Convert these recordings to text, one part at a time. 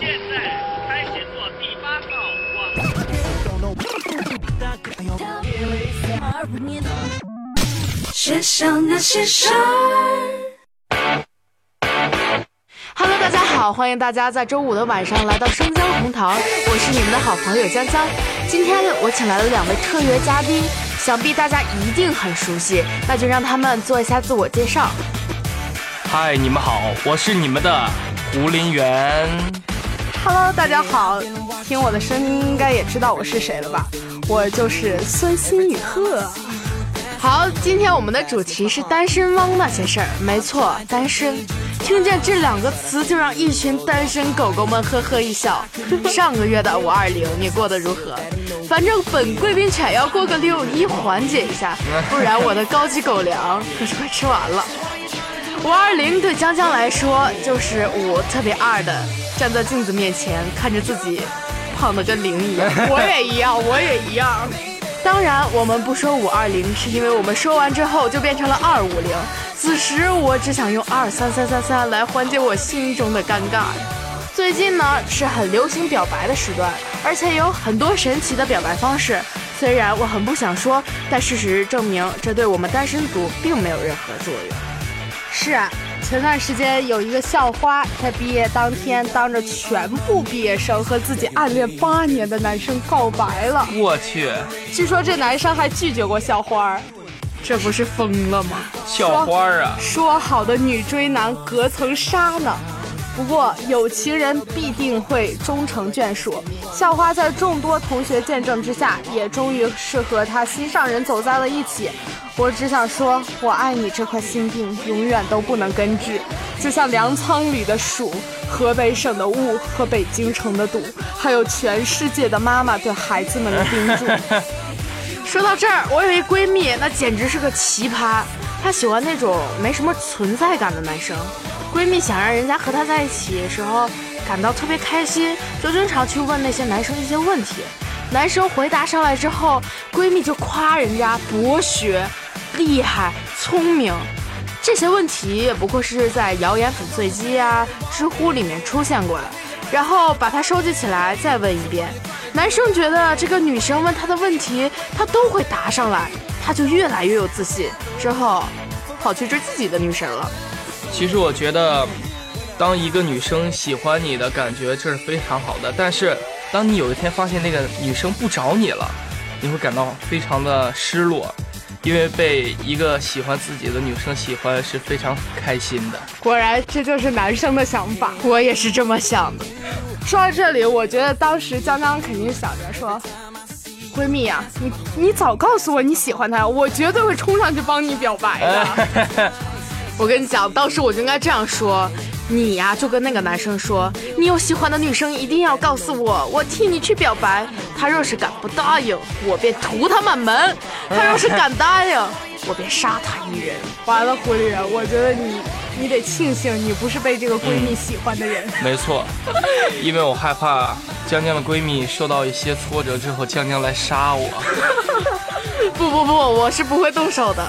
现在开始做第八套网。世上那些事儿。Hello，大家好，欢迎大家在周五的晚上来到生姜红桃，我是你们的好朋友江江。今天我请来了两位特约嘉宾，想必大家一定很熟悉，那就让他们做一下自我介绍。嗨，你们好，我是你们的胡林元。Hello，大家好，听我的声音应该也知道我是谁了吧？我就是孙心雨鹤。好，今天我们的主题是单身汪那些事儿。没错，单身。听见这两个词，就让一群单身狗狗们呵呵一笑。上个月的五二零，你过得如何？反正本贵宾犬要过个六一缓解一下，不然我的高级狗粮可是快吃完了。五二零对江江来说就是五特别二的，站在镜子面前看着自己胖的跟零一样。我也一样，我也一样。当然，我们不说五二零，是因为我们说完之后就变成了二五零。此时我只想用二三三三三来缓解我心中的尴尬。最近呢是很流行表白的时段，而且有很多神奇的表白方式。虽然我很不想说，但事实证明这对我们单身族并没有任何作用。是啊，前段时间有一个校花，在毕业当天当着全部毕业生和自己暗恋八年的男生告白了。我去，据说这男生还拒绝过校花，这不是疯了吗？校花啊！说好的女追男隔层纱呢？不过有情人必定会终成眷属。校花在众多同学见证之下，也终于是和她心上人走在了一起。我只想说，我爱你这块心病永远都不能根治，就像粮仓里的鼠、河北省的雾和北京城的堵，还有全世界的妈妈对孩子们的叮嘱。说到这儿，我有一闺蜜，那简直是个奇葩。她喜欢那种没什么存在感的男生。闺蜜想让人家和她在一起的时候感到特别开心，就经常去问那些男生一些问题。男生回答上来之后，闺蜜就夸人家博学、厉害、聪明。这些问题也不过是在谣言粉碎机啊、知乎里面出现过的，然后把它收集起来再问一遍。男生觉得这个女生问他的问题，他都会答上来，他就越来越有自信，之后跑去追自己的女神了。其实我觉得，当一个女生喜欢你的感觉，这是非常好的。但是，当你有一天发现那个女生不找你了，你会感到非常的失落，因为被一个喜欢自己的女生喜欢是非常开心的。果然，这就是男生的想法。我也是这么想的。说到这里，我觉得当时江江肯定想着说：“闺蜜呀、你你早告诉我你喜欢他，我绝对会冲上去帮你表白的。我跟你讲，当时我就应该这样说：你呀，就跟那个男生说，你有喜欢的女生一定要告诉我，我替你去表白。他若是敢不答应，我便屠他满门；他若是敢答应，我便杀他一人。完了，狐狸人，我觉得你你得庆幸你不是被这个闺蜜喜欢的人。没错，因为我害怕江江的闺蜜受到一些挫折之后，江江来杀我。不不不，我是不会动手的，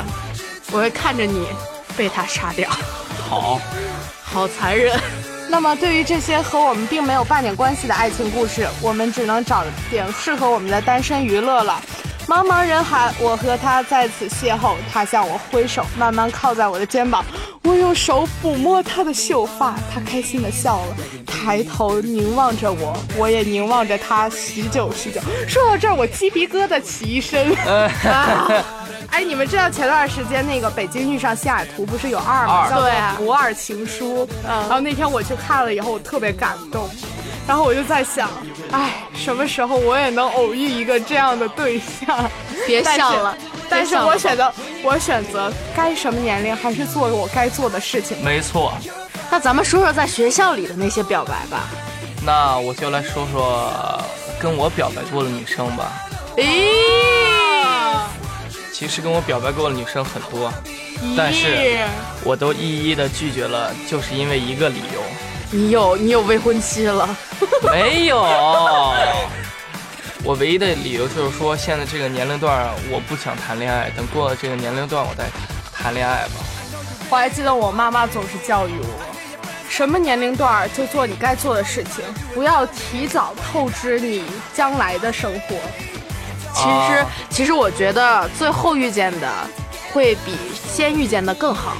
我会看着你被他杀掉。好，好残忍。那么，对于这些和我们并没有半点关系的爱情故事，我们只能找点适合我们的单身娱乐了。茫茫人海，我和他在此邂逅，他向我挥手，慢慢靠在我的肩膀，我用手抚摸他的秀发，他开心的笑了，抬头凝望着我，我也凝望着他，许久许久。说到这儿，我鸡皮疙瘩起一身。啊 哎，你们知道前段时间那个《北京遇上西雅图》不是有二吗？二叫做对啊《不二情书》。然后那天我去看了以后，我特别感动。然后我就在想，哎，什么时候我也能偶遇一个这样的对象？别想了，但是我选择，我选择该什么年龄还是做我该做的事情。没错。那咱们说说在学校里的那些表白吧。那我就来说说跟我表白过的女生吧。咦，其实跟我表白过的女生很多，但是咦我都一一的拒绝了，就是因为一个理由，你有你有未婚妻了？没有。我唯一的理由就是说，现在这个年龄段我不想谈恋爱，等过了这个年龄段我再谈恋爱吧。我还记得我妈妈总是教育我，什么年龄段就做你该做的事情，不要提早透支你将来的生活。其实，啊其实我觉得最后遇见的会比先遇见的更好。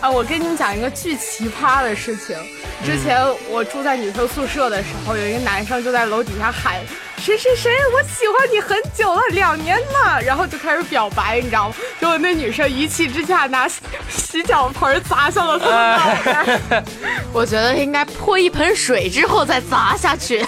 啊，我跟你们讲一个巨奇葩的事情。之前我住在女生宿舍的时候，有一个男生就在楼底下喊：“谁谁谁，我喜欢你很久了，两年了。”然后就开始表白，你知道吗？结果那女生一气之下拿洗 洗脚盆砸向了他的脑袋。我觉得应该泼一盆水之后再砸下去。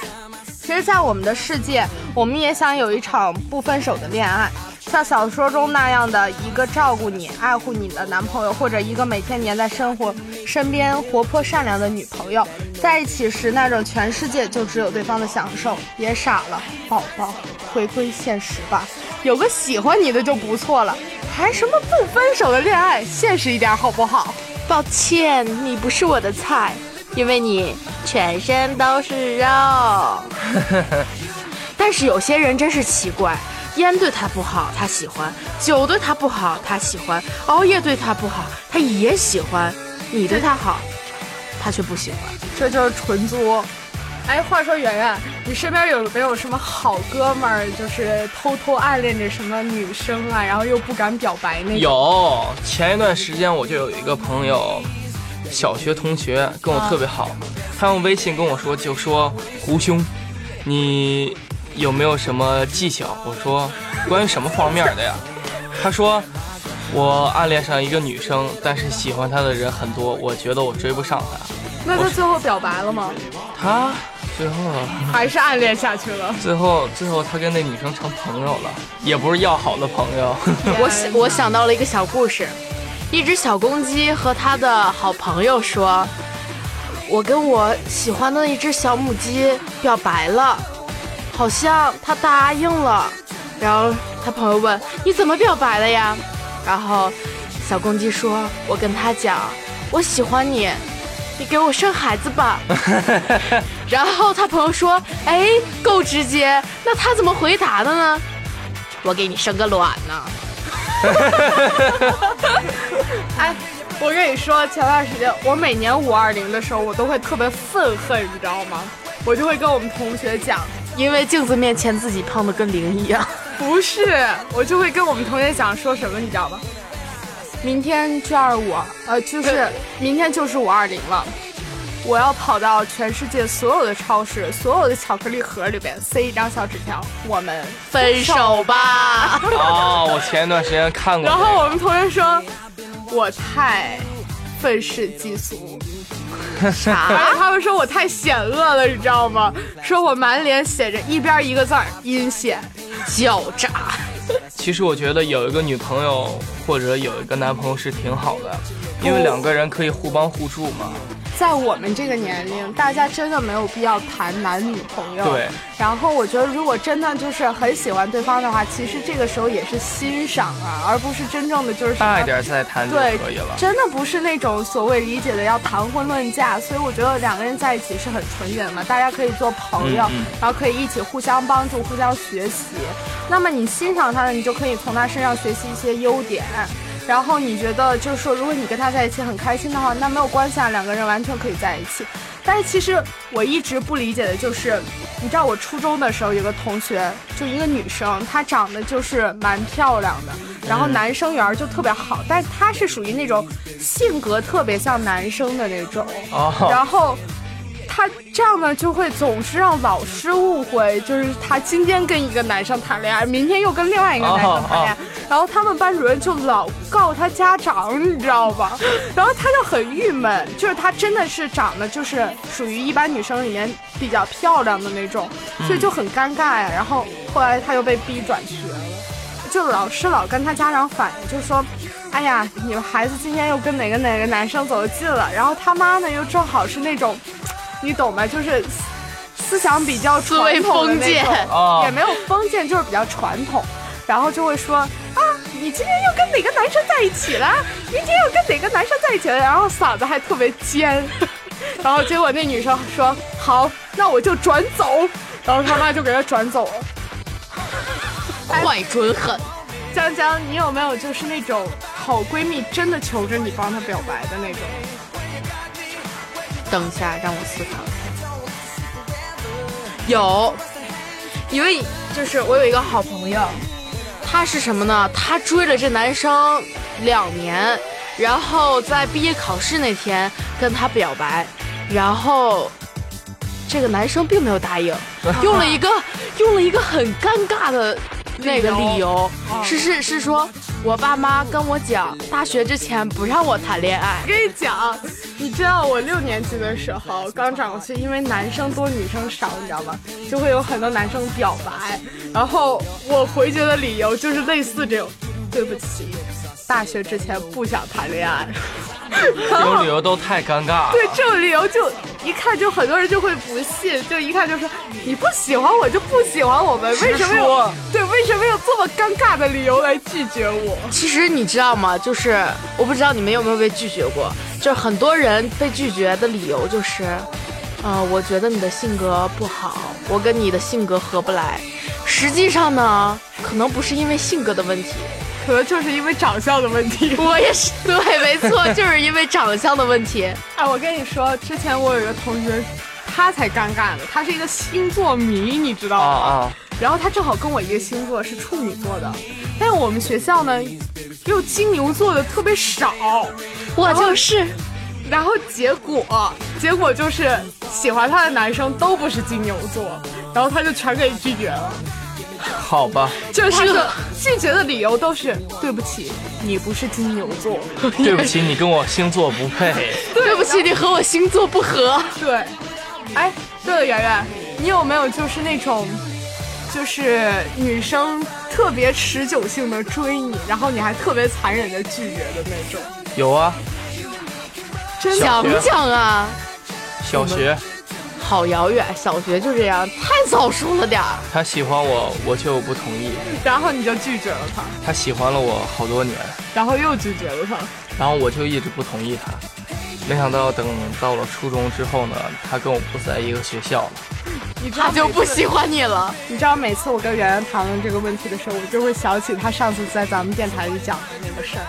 其实，在我们的世界，我们也想有一场不分手的恋爱，像小说中那样的一个照顾你、爱护你的男朋友，或者一个每天黏在生活身边、活泼善良的女朋友。在一起时，那种全世界就只有对方的享受。别傻了，宝宝，回归现实吧。有个喜欢你的就不错了，谈什么不分手的恋爱？现实一点好不好？抱歉，你不是我的菜，因为你全身都是肉。但是有些人真是奇怪，烟对他不好，他喜欢；酒对他不好，他喜欢；熬夜对他不好，他也喜欢。你对他好，他却不喜欢。这就是纯作。哎，话说圆圆，你身边有没有什么好哥们儿，就是偷偷暗恋着什么女生啊，然后又不敢表白那种？有，前一段时间我就有一个朋友，小学同学跟我特别好，他用微信跟我说，就说胡兄，你有没有什么技巧？我说关于什么方面的呀？他说我暗恋上一个女生，但是喜欢她的人很多，我觉得我追不上她。那他最后表白了吗？他最后还是暗恋下去了？最后最后他跟那女生成朋友了，也不是要好的朋友。我想我想到了一个小故事，一只小公鸡和他的好朋友说：“我跟我喜欢的一只小母鸡表白了，好像他答应了。”然后他朋友问：“你怎么表白的呀？”然后小公鸡说：“我跟他讲，我喜欢你。”你给我生孩子吧，然后他朋友说：“哎，够直接。”那他怎么回答的呢？我给你生个卵呢。哎，我跟你说，前段时间我每年五二零的时候，我都会特别愤恨，你知道吗？我就会跟我们同学讲，因为镜子面前自己胖的跟零一样。不是，我就会跟我们同学讲说什么，你知道吗？明天 G 二五，呃，就是明天就是五二零了。我要跑到全世界所有的超市、所有的巧克力盒里边塞一张小纸条，我们分手吧。哦，我前一段时间看过、然后我们同学说，我太愤世嫉俗，而 啥？且他们说我太险恶了，你知道吗？说我满脸写着一边一个字儿阴险。狡诈。其实我觉得有一个女朋友或者有一个男朋友是挺好的，因为两个人可以互帮互助嘛。在我们这个年龄，大家真的没有必要谈男女朋友。对。然后我觉得，如果真的就是很喜欢对方的话，其实这个时候也是欣赏啊，而不是真正的就是大一点再谈就对可以了。真的不是那种所谓理解的要谈婚论嫁，所以我觉得两个人在一起是很纯洁的嘛，大家可以做朋友，嗯嗯然后可以一起互相帮助、互相学习。那么你欣赏他的，你就可以从他身上学习一些优点。然后你觉得就是说，如果你跟他在一起很开心的话，那没有关系啊，两个人完全可以在一起。但是其实我一直不理解的就是，你知道我初中的时候有个同学，就一个女生，她长得就是蛮漂亮的，然后男生缘就特别好，但是她是属于那种性格特别像男生的那种，哦，然后。她这样呢，就会总是让老师误会，就是他今天跟一个男生谈恋爱，明天又跟另外一个男生谈恋爱，然后他们班主任就老告他家长，你知道吧？然后他就很郁闷，就是他真的是长得就是属于一般女生里面比较漂亮的那种，所以就很尴尬呀。然后后来他又被逼转学了，就老师老跟他家长反映，就说。哎呀，你们孩子今天又跟哪个哪个男生走得近了，然后他妈呢又正好是那种，你懂吗？就是思思想比较思维传统的封建那种哦也没有封建，就是比较传统，然后就会说啊，你今天又跟哪个男生在一起了？明天又跟哪个男生在一起了？然后嗓子还特别尖，然后结果那女生说好，那我就转走，然后他妈就给她转走了。坏准狠。江江，你有没有就是那种好闺蜜真的求着你帮她表白的那种？等一下，让我思考一下。有，因为就是我有一个好朋友，他是什么呢？他追了这男生两年，然后在毕业考试那天跟他表白，然后这个男生并没有答应，用了一个用了一个很尴尬的那个理由，是是是说，我爸妈跟我讲，大学之前不让我谈恋爱我。跟你讲，你知道我六年级的时候刚转过去，因为男生多女生少，你知道吗？就会有很多男生表白，然后我回绝的理由就是类似这种，对不起，大学之前不想谈恋爱。这种理由都太尴尬了。对，这种理由就一看就很多人就会不信，就一看就说你不喜欢我就不喜欢我们，为什么对为什么有这么尴尬的理由来拒绝我？其实你知道吗？就是我不知道你们有没有被拒绝过，就是很多人被拒绝的理由就是，呃，我觉得你的性格不好，我跟你的性格合不来。实际上呢，可能不是因为性格的问题，可能就是因为长相的问题。我也是，对，没错，就是因为长相的问题。哎，我跟你说，之前我有一个同学，他才尴尬呢，他是一个星座迷，你知道啊吗？啊，然后他正好跟我一个星座，是处女座的，但是我们学校呢，又金牛座的特别少，我就是，然后结果结果就是喜欢他的男生都不是金牛座，然后他就全给拒绝了，好吧，就是他的拒绝的理由都是对不起，你不是金牛座，对不起，你跟我星座不配。对不起，你和我星座不合。对，哎，对了，圆圆，你有没有就是那种，就是女生特别持久性的追你，然后你还特别残忍的拒绝的那种？有啊，真的？讲讲啊，小学好遥远，小学就这样，太早熟了点儿。他喜欢我，我就不同意。然后你就拒绝了他，他喜欢了我好多年，然后又拒绝了他。然后我就一直不同意他。没想到等到了初中之后呢，他跟我不在一个学校了。你知道他就不喜欢你了。你知道每次我跟圆圆谈论这个问题的时候，我就会想起他上次在咱们电台里讲的那个事儿，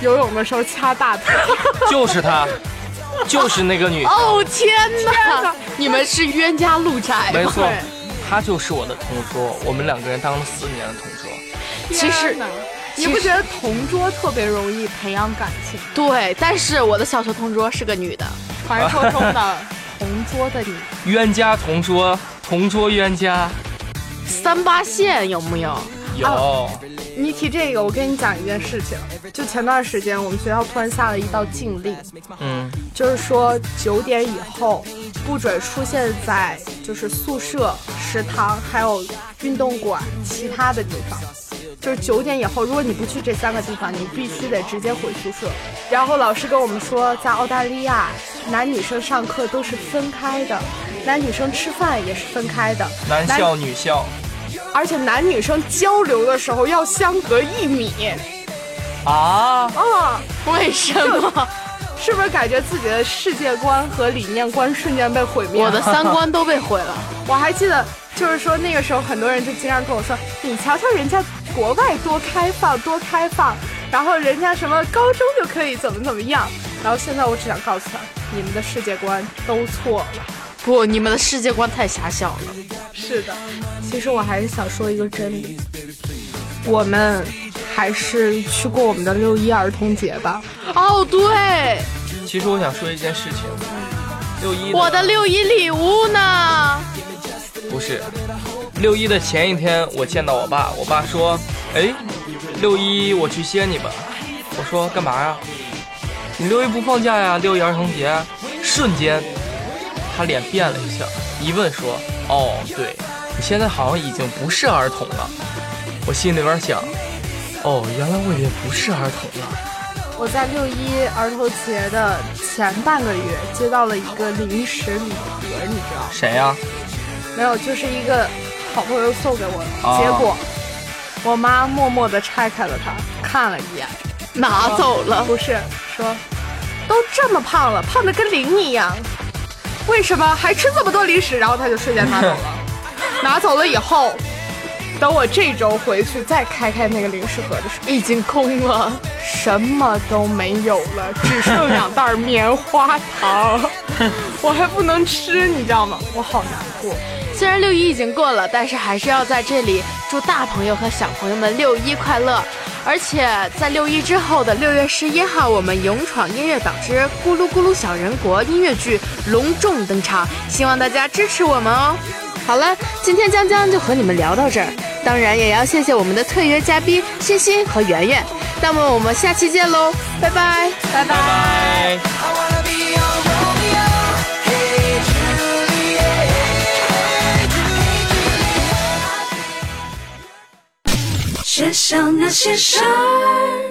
游泳的时候掐大腿。就是他，就是那个女，哦天哪哪！你们是冤家路窄？没错对，他就是我的同桌，我们两个人当了四年的同桌。其实你不觉得同桌特别容易培养感情？对，但是我的小学同桌是个女的，传说中的 同桌的你，冤家同桌，同桌冤家三八线有木有？有。你提这个，我跟你讲一件事情。就前段时间，我们学校突然下了一道禁令，嗯，就是说九点以后不准出现在就是宿舍、食堂还有运动馆其他的地方。就是九点以后，如果你不去这三个地方，你必须得直接回宿舍。然后老师跟我们说，在澳大利亚，男女生上课都是分开的，男女生吃饭也是分开的，男校女校而且男女生交流的时候要相隔一米。啊，啊，为什么？是不是感觉自己的世界观和理念观瞬间被毁灭了？我的三观都被毁了。我还记得，就是说那个时候很多人就经常跟我说：“你瞧瞧人家国外多开放，多开放，然后人家什么高中就可以怎么怎么样。”然后现在我只想告诉他，你们的世界观都错了。不，你们的世界观太狭小了。是的，其实我还是想说一个真理，我们还是去过我们的六一儿童节吧。哦，对，其实我想说一件事情，六一我的六一礼物呢？不是六一的前一天，我见到我爸，我爸说：“哎，六一我去接你吧。”我说：“干嘛呀？你六一不放假呀？六一儿童节。”瞬间，他脸变了一下，一问说：“哦，对，你现在好像已经不是儿童了。”我心里边想：“哦，原来我已经不是儿童了。我在六一儿童节的前半个月接到了一个临时礼盒，你知道”谁呀、没有？就是一个好朋友送给我的，哦结果我妈默默地拆开了它，看了一眼，拿走了。不是说都这么胖了，胖的跟零一样，为什么还吃这么多零食？然后他就瞬间拿走了，拿走了以后，等我这周回去再开开那个零食盒的时候，已经空了。什么都没有了，只剩两袋棉花糖，我还不能吃，你知道吗？我好难过。虽然六一已经过了，但是还是要在这里祝大朋友和小朋友们六一快乐。而且在六一之后的六月十一号，我们勇闯音乐岛之咕噜咕噜小人国音乐剧隆重登场，希望大家支持我们哦。好了，今天江江就和你们聊到这儿，当然也要谢谢我们的特约嘉宾欣欣和圆圆。那么我们下期见喽，拜拜，拜拜。拜。学校那些事儿。